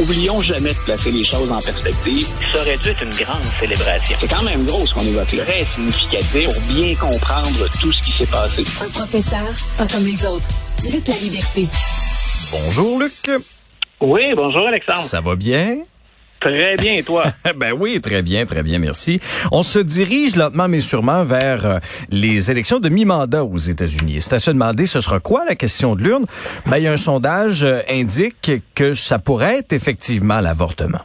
oublions jamais de placer les choses en perspective. Ça aurait dû être une grande célébration. C'est quand même gros ce qu'on évoque là. Très significatif pour bien comprendre tout ce qui s'est passé. Un professeur, pas comme les autres. Luc la liberté. Bonjour Luc. Oui, bonjour Alexandre. Ça va bien? Très bien, toi? ben oui, très bien, très bien, merci. On se dirige lentement mais sûrement vers euh, les élections de mi-mandat aux États-Unis. C'est à se demander, ce sera quoi la question de l'urne? Ben, un sondage euh, indique que ça pourrait être effectivement l'avortement.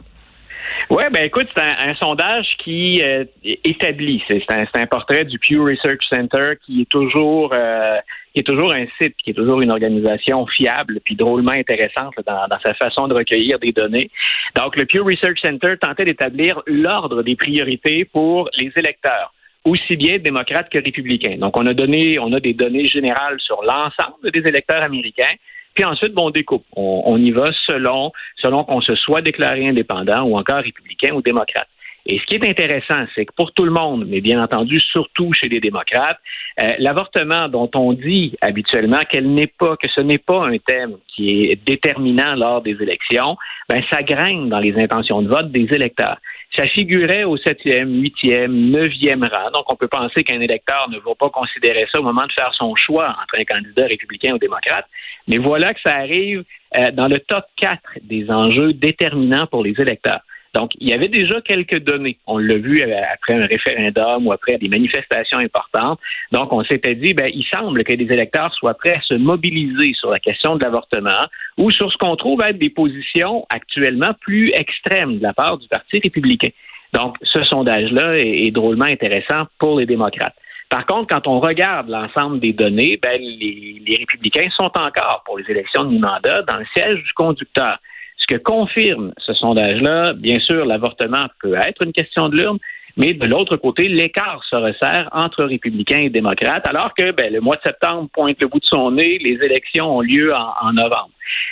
Oui, ben écoute, c'est un, sondage qui euh, établit, c'est un, un, portrait du Pew Research Center qui est toujours euh, qui est toujours un site, qui est toujours une organisation fiable puis drôlement intéressante dans, dans, sa façon de recueillir des données. Donc, le Pew Research Center tentait d'établir l'ordre des priorités pour les électeurs aussi bien démocrates que républicains. Donc, on a donné, on a des données générales sur l'ensemble des électeurs américains. Puis ensuite, bon, on découpe. On, y va selon, selon qu'on se soit déclaré indépendant ou encore républicain ou démocrate. Et ce qui est intéressant, c'est que pour tout le monde, mais bien entendu surtout chez les démocrates, euh, l'avortement dont on dit habituellement qu'elle n'est pas, que ce n'est pas un thème qui est déterminant lors des élections, ben ça graine dans les intentions de vote des électeurs. Ça figurait au septième, huitième, neuvième rang. Donc, on peut penser qu'un électeur ne va pas considérer ça au moment de faire son choix entre un candidat républicain ou démocrate. Mais voilà que ça arrive euh, dans le top 4 des enjeux déterminants pour les électeurs. Donc, il y avait déjà quelques données. On l'a vu euh, après un référendum ou après des manifestations importantes. Donc, on s'était dit, ben, il semble que les électeurs soient prêts à se mobiliser sur la question de l'avortement ou sur ce qu'on trouve être des positions actuellement plus extrêmes de la part du Parti républicain. Donc, ce sondage-là est, drôlement intéressant pour les démocrates. Par contre, quand on regarde l'ensemble des données, ben, les, les républicains sont encore, pour les élections de mi-mandat, dans le siège du conducteur. Ce que confirme ce sondage-là, bien sûr, l'avortement peut être une question de l'urne, mais de l'autre côté, l'écart se resserre entre républicains et démocrates, alors que ben, le mois de septembre pointe le bout de son nez, les élections ont lieu en, novembre.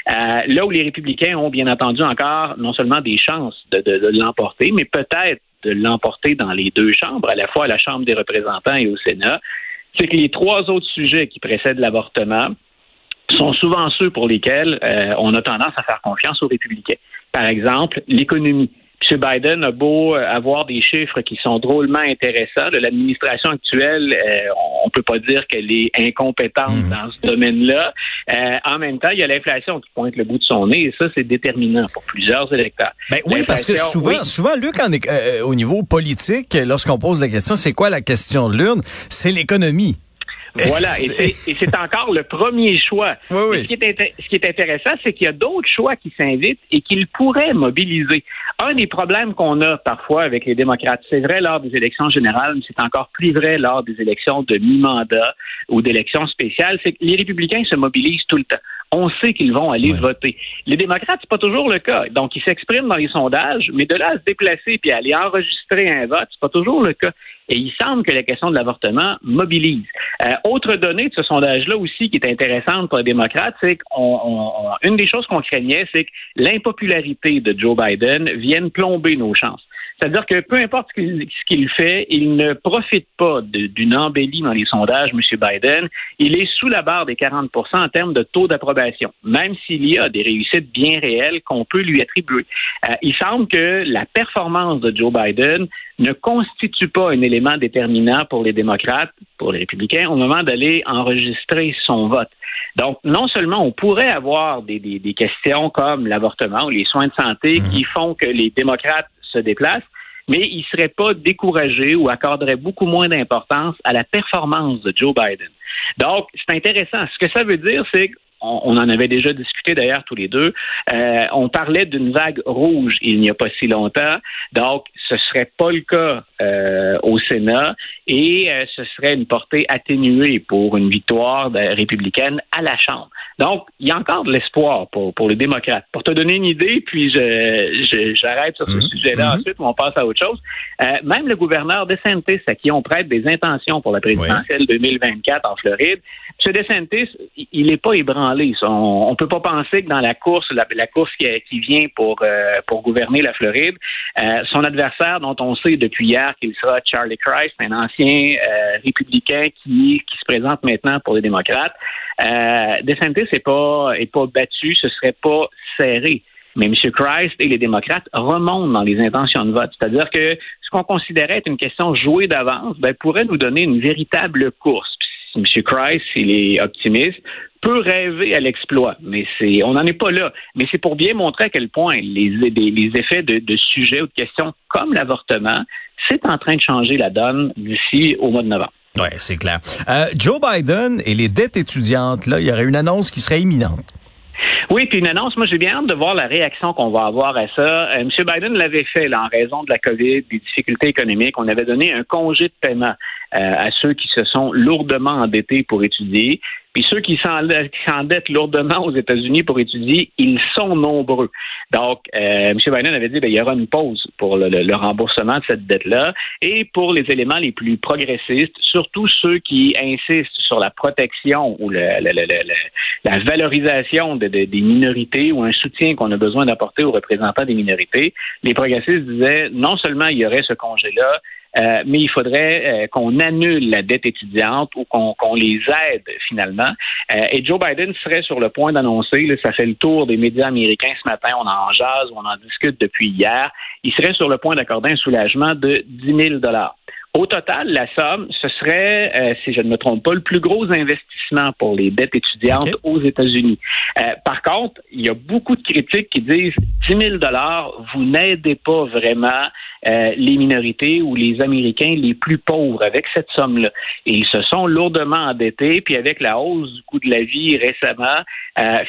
Euh, là où les républicains ont bien entendu encore non seulement des chances de, de l'emporter, mais peut-être de l'emporter dans les deux chambres, à la fois à la Chambre des représentants et au Sénat, c'est que les trois autres sujets qui précèdent l'avortement, sont souvent ceux pour lesquels euh, on a tendance à faire confiance aux républicains. Par exemple, l'économie. M. Biden a beau euh, avoir des chiffres qui sont drôlement intéressants. L'administration actuelle, euh, on ne peut pas dire qu'elle est incompétente mhm. dans ce domaine-là. en même temps, il y a l'inflation qui pointe le bout de son nez et ça, c'est déterminant pour plusieurs électeurs. Ben oui, parce que souvent, souvent, Luc, au niveau politique, lorsqu'on pose la question, c'est quoi la question de l'urne? C'est l'économie. Voilà, et c'est encore le premier choix. Oui, Ce, qui est, ce, qui est, intéressant, c'est qu'il y a d'autres choix qui s'invitent et qu'ils pourraient mobiliser. Un des problèmes qu'on a parfois avec les démocrates, c'est vrai lors des élections générales, mais c'est encore plus vrai lors des élections de mi-mandat ou d'élections spéciales, c'est que les républicains se mobilisent tout le temps on sait qu'ils vont aller voter. Les démocrates, c'est pas toujours le cas. Donc, ils s'expriment dans les sondages, mais de là à se déplacer puis aller enregistrer un vote, c'est pas toujours le cas. Et il semble que la question de l'avortement mobilise. Euh, autre donnée de ce sondage-là aussi qui est intéressante pour les démocrates, c'est qu'une des choses qu'on craignait, c'est que l'impopularité de Joe Biden vienne plomber nos chances. C'est-à-dire que peu importe ce qu'il fait, il ne profite pas d'une embellie dans les sondages, M. Biden. Il est sous la barre des 40% en termes de taux d'approbation, même s'il y a des réussites bien réelles qu'on peut lui attribuer. Euh, il semble que la performance de Joe Biden ne constitue pas un élément déterminant pour les démocrates, pour les républicains, au moment d'aller enregistrer son vote. Donc, non seulement on pourrait avoir des, des questions comme l'avortement ou les soins de santé mmh. qui font que les démocrates se déplacent, mais il ne serait pas découragé ou accorderait beaucoup moins d'importance à la performance de Joe Biden. Donc, c'est intéressant. Ce que ça veut dire, c'est on, en avait déjà discuté d'ailleurs tous les deux. Euh, on parlait d'une vague rouge il n'y a pas si longtemps, donc ce serait pas le cas euh, au Sénat et euh, ce serait une portée atténuée pour une victoire républicaine à la Chambre. Donc il y a encore de l'espoir pour, pour les démocrates. Pour te donner une idée, puis je, j'arrête sur ce mhm. sujet-là mhm. ensuite, on passe à autre chose. même le gouverneur DeSantis, à qui on prête des intentions pour la présidentielle 2024 en Floride, M. DeSantis, il n'est pas ébranlé on ne peut pas penser que dans la course, la, course qui, vient pour, euh, pour gouverner la Floride, euh, son adversaire, dont on sait depuis hier qu'il sera Charlie Christ, un ancien euh, républicain qui, se présente maintenant pour les démocrates, euh, DeSantis n'est pas, pas battu, ce serait pas serré. Mais M. Christ et les démocrates remontent dans les intentions de vote. C'est-à-dire que ce qu'on considérait être une question jouée d'avance ben, pourrait nous donner une véritable course. M. Christ, il est optimiste, peut rêver à l'exploit, mais c'est, on n'en est pas là. Mais c'est pour bien montrer à quel point les, effets de, de sujets ou de questions comme l'avortement, c'est en train de changer la donne d'ici au mois de novembre. Oui, c'est clair. Euh, Joe Biden et les dettes étudiantes, là, il y aurait une annonce qui serait imminente. Oui, puis une annonce, moi j'ai bien hâte de voir la réaction qu'on va avoir à ça. Euh, M. Biden l'avait fait en raison de la COVID, des difficultés économiques. On avait donné un congé de paiement euh, à ceux qui se sont lourdement endettés pour étudier. Puis ceux qui s'endettent lourdement aux États-Unis pour étudier, ils sont nombreux. Donc, euh, M. Biden avait dit qu'il ben, y aura une pause pour le, remboursement de cette dette-là. Et pour les éléments les plus progressistes, surtout ceux qui insistent sur la protection ou la valorisation des minorités ou un soutien qu'on a besoin d'apporter aux représentants des minorités, les progressistes disaient non seulement il y aurait ce congé-là, euh, mais il faudrait euh, qu'on annule la dette étudiante ou qu'on les aide finalement. Euh, et Joe Biden serait sur le point d'annoncer, ça fait le tour des médias américains ce matin, on en jase, on en discute depuis hier, il serait sur le point d'accorder un soulagement de 10 000 dollars. Au total, la somme, ce serait, euh, si je ne me trompe pas, le plus gros investissement pour les dettes étudiantes aux États-Unis. Euh, par contre, il y a beaucoup de critiques qui disent 10 000 dollars, vous n'aidez pas vraiment euh, les minorités ou les Américains les plus pauvres avec cette somme-là. Et ils se sont lourdement endettés, puis avec la hausse du coût de la vie récemment,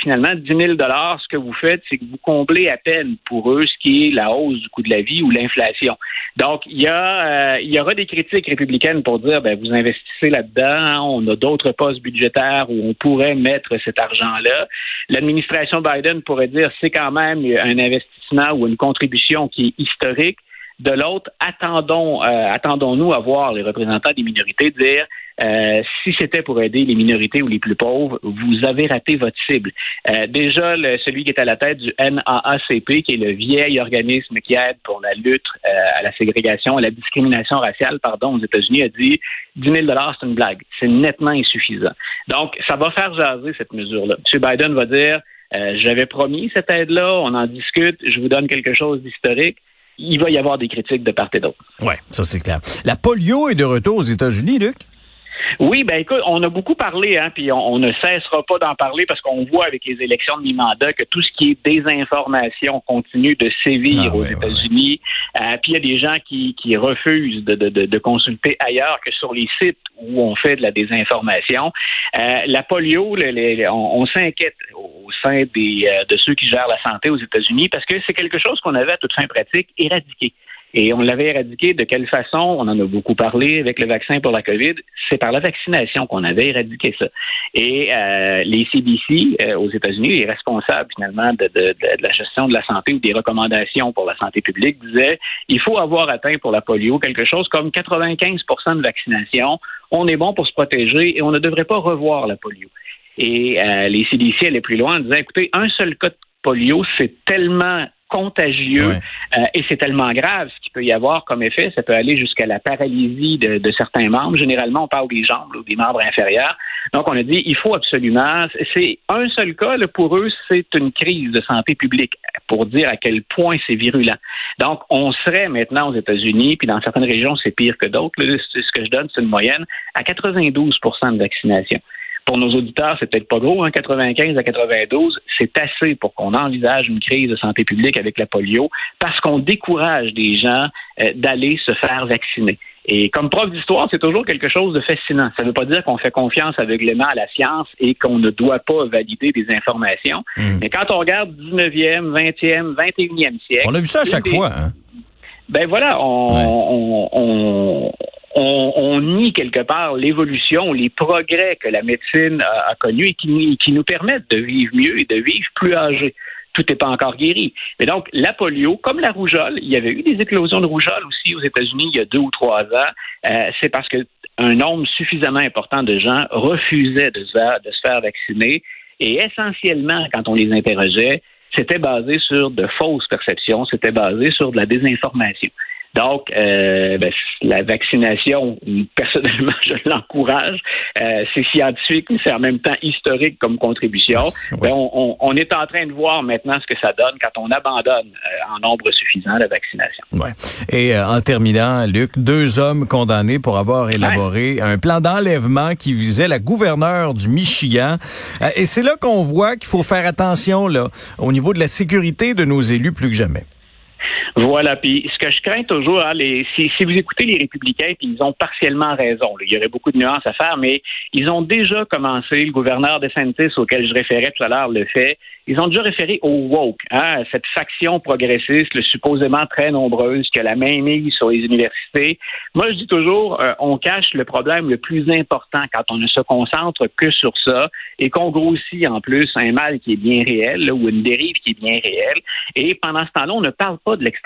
finalement, 10 000 dollars, ce que vous faites, c'est que vous comblez à peine pour eux ce qui est la hausse du coût de la vie ou l'inflation. Donc, il y a, y aura des critique républicaine pour dire ben, vous investissez là-dedans, on a d'autres postes budgétaires où on pourrait mettre cet argent-là. L'administration Biden pourrait dire c'est quand même un investissement ou une contribution qui est historique. De l'autre, attendons, euh, attendons-nous à voir les représentants des minorités dire euh, si c'était pour aider les minorités ou les plus pauvres, vous avez raté votre cible. Euh, déjà, celui qui est à la tête du NAACP, qui est le vieil organisme qui aide pour la lutte à la ségrégation, à la discrimination raciale, pardon, aux États-Unis, a dit 10 000 c'est une blague. C'est nettement insuffisant. Donc, ça va faire jaser cette mesure-là. M. Biden va dire j'avais promis cette aide-là, on en discute, je vous donne quelque chose d'historique il va y avoir des critiques de part et d'autre. Oui, ça c'est clair. La polio est de retour aux États-Unis, Luc? Oui, ben écoute, on a beaucoup parlé, hein, puis on, ne cessera pas d'en parler parce qu'on voit avec les élections de mi-mandat que tout ce qui est désinformation continue de sévir ah aux États-Unis. Euh, puis il y a des gens qui, qui refusent de, de, de, consulter ailleurs que sur les sites où on fait de la désinformation. Euh, la polio, on, s'inquiète euh, de ceux qui gèrent la santé aux États-Unis parce que c'est quelque chose qu'on avait à toute fin pratique éradiqué. Et on l'avait éradiqué de quelle façon? On en a beaucoup parlé avec le vaccin pour la COVID. C'est par la vaccination qu'on avait éradiqué ça. Et euh, les CDC euh, aux États-Unis, les responsables finalement de, la gestion de la santé ou des recommandations pour la santé publique disaient il faut avoir atteint pour la polio quelque chose comme 95 de vaccination. On est bon pour se protéger et on ne devrait pas revoir la polio. Et euh, les CDC allaient plus loin en disant écoutez, un seul cas de polio, c'est tellement contagieux euh, et c'est tellement grave ce qu'il peut y avoir comme effet. Ça peut aller jusqu'à la paralysie de, certains membres. Généralement, on parle des jambes ou des membres inférieurs. Donc, on a dit il faut absolument. C'est un seul cas pour eux, c'est une crise de santé publique pour dire à quel point c'est virulent. Donc, on serait maintenant aux États-Unis, puis dans certaines régions, c'est pire que d'autres. Ce que je donne, c'est une moyenne à 92% de vaccination pour nos auditeurs, c'est peut-être pas gros, hein, 95 à 92, c'est assez pour qu'on envisage une crise de santé publique avec la polio, parce qu'on décourage des gens euh, d'aller se faire vacciner. Et comme prof d'histoire, c'est toujours quelque chose de fascinant. Ça ne veut pas dire qu'on fait confiance aveuglément à la science et qu'on ne doit pas valider des informations. Hmm. Mais quand on regarde 19e, 20e, 21e siècle... On a vu ça à chaque fois. Hein? Ben voilà, on, on, on, nie quelque part l'évolution, les progrès que la médecine a, connus et qui, nous permettent de vivre mieux et de vivre plus âgés tout n'est pas encore guéri. Mais donc, la polio, comme la rougeole, il y avait eu des éclosions de rougeole aussi aux États-Unis il y a deux ou trois ans. Euh, c'est parce que un nombre suffisamment important de gens refusaient de se, de se faire vacciner. Et essentiellement, quand on les interrogeait, c'était basé sur de fausses perceptions, c'était basé sur de la désinformation. Donc, euh, ben, la vaccination, personnellement, je l'encourage. Euh, c'est scientifique, mais c'est en même temps historique comme contribution. Ben, on, on, est en train de voir maintenant ce que ça donne quand on abandonne euh, en nombre suffisant la vaccination. Ouais. Et en terminant, Luc, deux hommes condamnés pour avoir élaboré un plan d'enlèvement qui visait la gouverneure du Michigan. et c'est là qu'on voit qu'il faut faire attention là au niveau de la sécurité de nos élus plus que jamais. Voilà. Puis ce que je crains toujours, hein, les, si, si, vous écoutez les républicains, puis ils ont partiellement raison. il y aurait beaucoup de nuances à faire, mais ils ont déjà commencé. Le gouverneur de Santis, auquel je référais tout à l'heure, le fait. Ils ont déjà référé au woke, hein, cette faction progressiste, le supposément très nombreuse, qui a la main mise sur les universités. Moi, je dis toujours, euh, on cache le problème le plus important quand on ne se concentre que sur ça et qu'on grossit en plus un mal qui est bien réel ou une dérive qui est bien réelle. Et pendant ce temps-là, on ne parle pas de l'extrême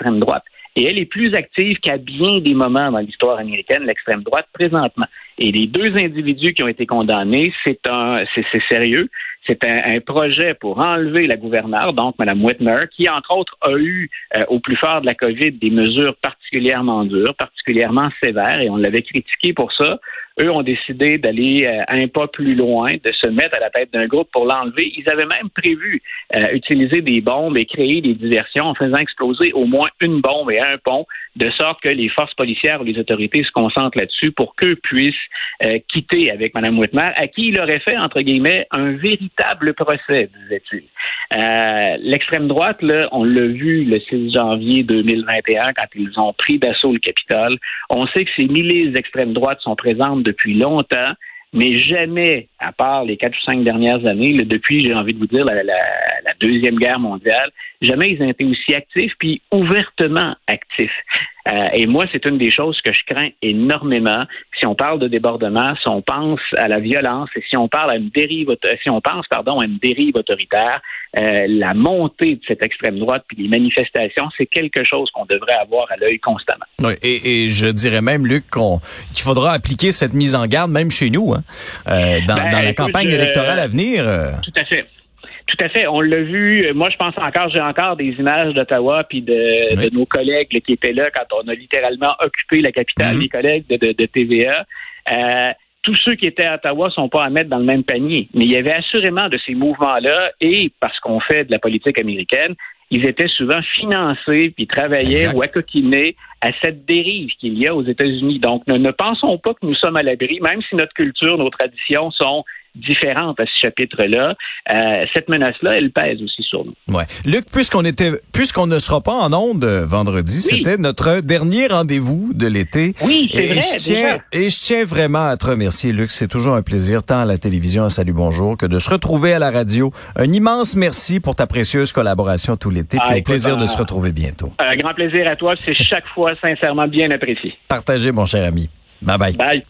Et elle est plus active qu'à bien des moments dans l'histoire américaine, l'extrême droite, présentement. Et les deux individus qui ont été condamnés, c'est un, c'est sérieux. C'est un, projet pour enlever la gouverneure, donc Mme Whitmer, qui, entre autres, a eu, euh, au plus fort de la COVID, des mesures particulièrement dures, particulièrement sévères, et on l'avait critiqué pour ça. Eux ont décidé d'aller euh, un pas plus loin, de se mettre à la tête d'un groupe pour l'enlever. Ils avaient même prévu euh, utiliser des bombes et créer des diversions en faisant exploser au moins une bombe et un pont, de sorte que les forces policières ou les autorités se concentrent là-dessus pour qu'eux puissent euh, quitter avec Mme Whitmer, à qui il aurait fait, entre guillemets, un véritable procès, disait-il. Euh, l'extrême droite, là, on l'a vu le 6 janvier 2021 quand ils ont pris d'assaut le Capitole. On sait que ces milices d'extrême droite sont depuis longtemps mais jamais, à part les quatre ou cinq dernières années, depuis, j'ai envie de vous dire, la, Deuxième Guerre mondiale, jamais ils ont été aussi actifs, puis ouvertement actifs. Euh, et moi, c'est une des choses que je crains énormément. Si on parle de débordement, si on pense à la violence et si on parle à une dérive, si on pense, pardon, à une dérive autoritaire, euh, la montée de cette extrême droite puis les manifestations, c'est quelque chose qu'on devrait avoir à l'œil constamment. Oui, et, je dirais même, Luc, qu'il faudra appliquer cette mise en garde même chez nous, hein, euh, dans, ben, la campagne électorale à venir. Tout à fait. Tout à fait. On l'a vu. Moi, je pense encore, j'ai encore des images d'Ottawa puis de, nos collègues qui étaient là quand on a littéralement occupé la capitale, mm-hmm. les collègues de, TVA. Euh, tous ceux qui étaient à Ottawa sont pas à mettre dans le même panier. Mais il y avait assurément de ces mouvements-là, et parce qu'on fait de la politique américaine, ils étaient souvent financés puis travaillaient ou accoquinés à cette dérive qu'il y a aux États-Unis. Donc, ne pensons pas que nous sommes à l'abri, même si notre culture, nos traditions sont différente à ce chapitre-là. Euh, cette menace-là, elle pèse aussi sur nous. Ouais. Luc, puisqu'on était, puisqu'on ne sera pas en onde euh, vendredi, c'était notre dernier rendez-vous de l'été. Oui, c'est vrai. Je tiens, et je tiens vraiment à te remercier, Luc. C'est toujours un plaisir, tant à la télévision, à Salut Bonjour, que de se retrouver à la radio. Un immense merci pour ta précieuse collaboration tout l'été. puis au plaisir de se retrouver bientôt. Un grand plaisir à toi. C'est chaque fois sincèrement bien apprécié. Partagez, mon cher ami. Bye bye. Bye.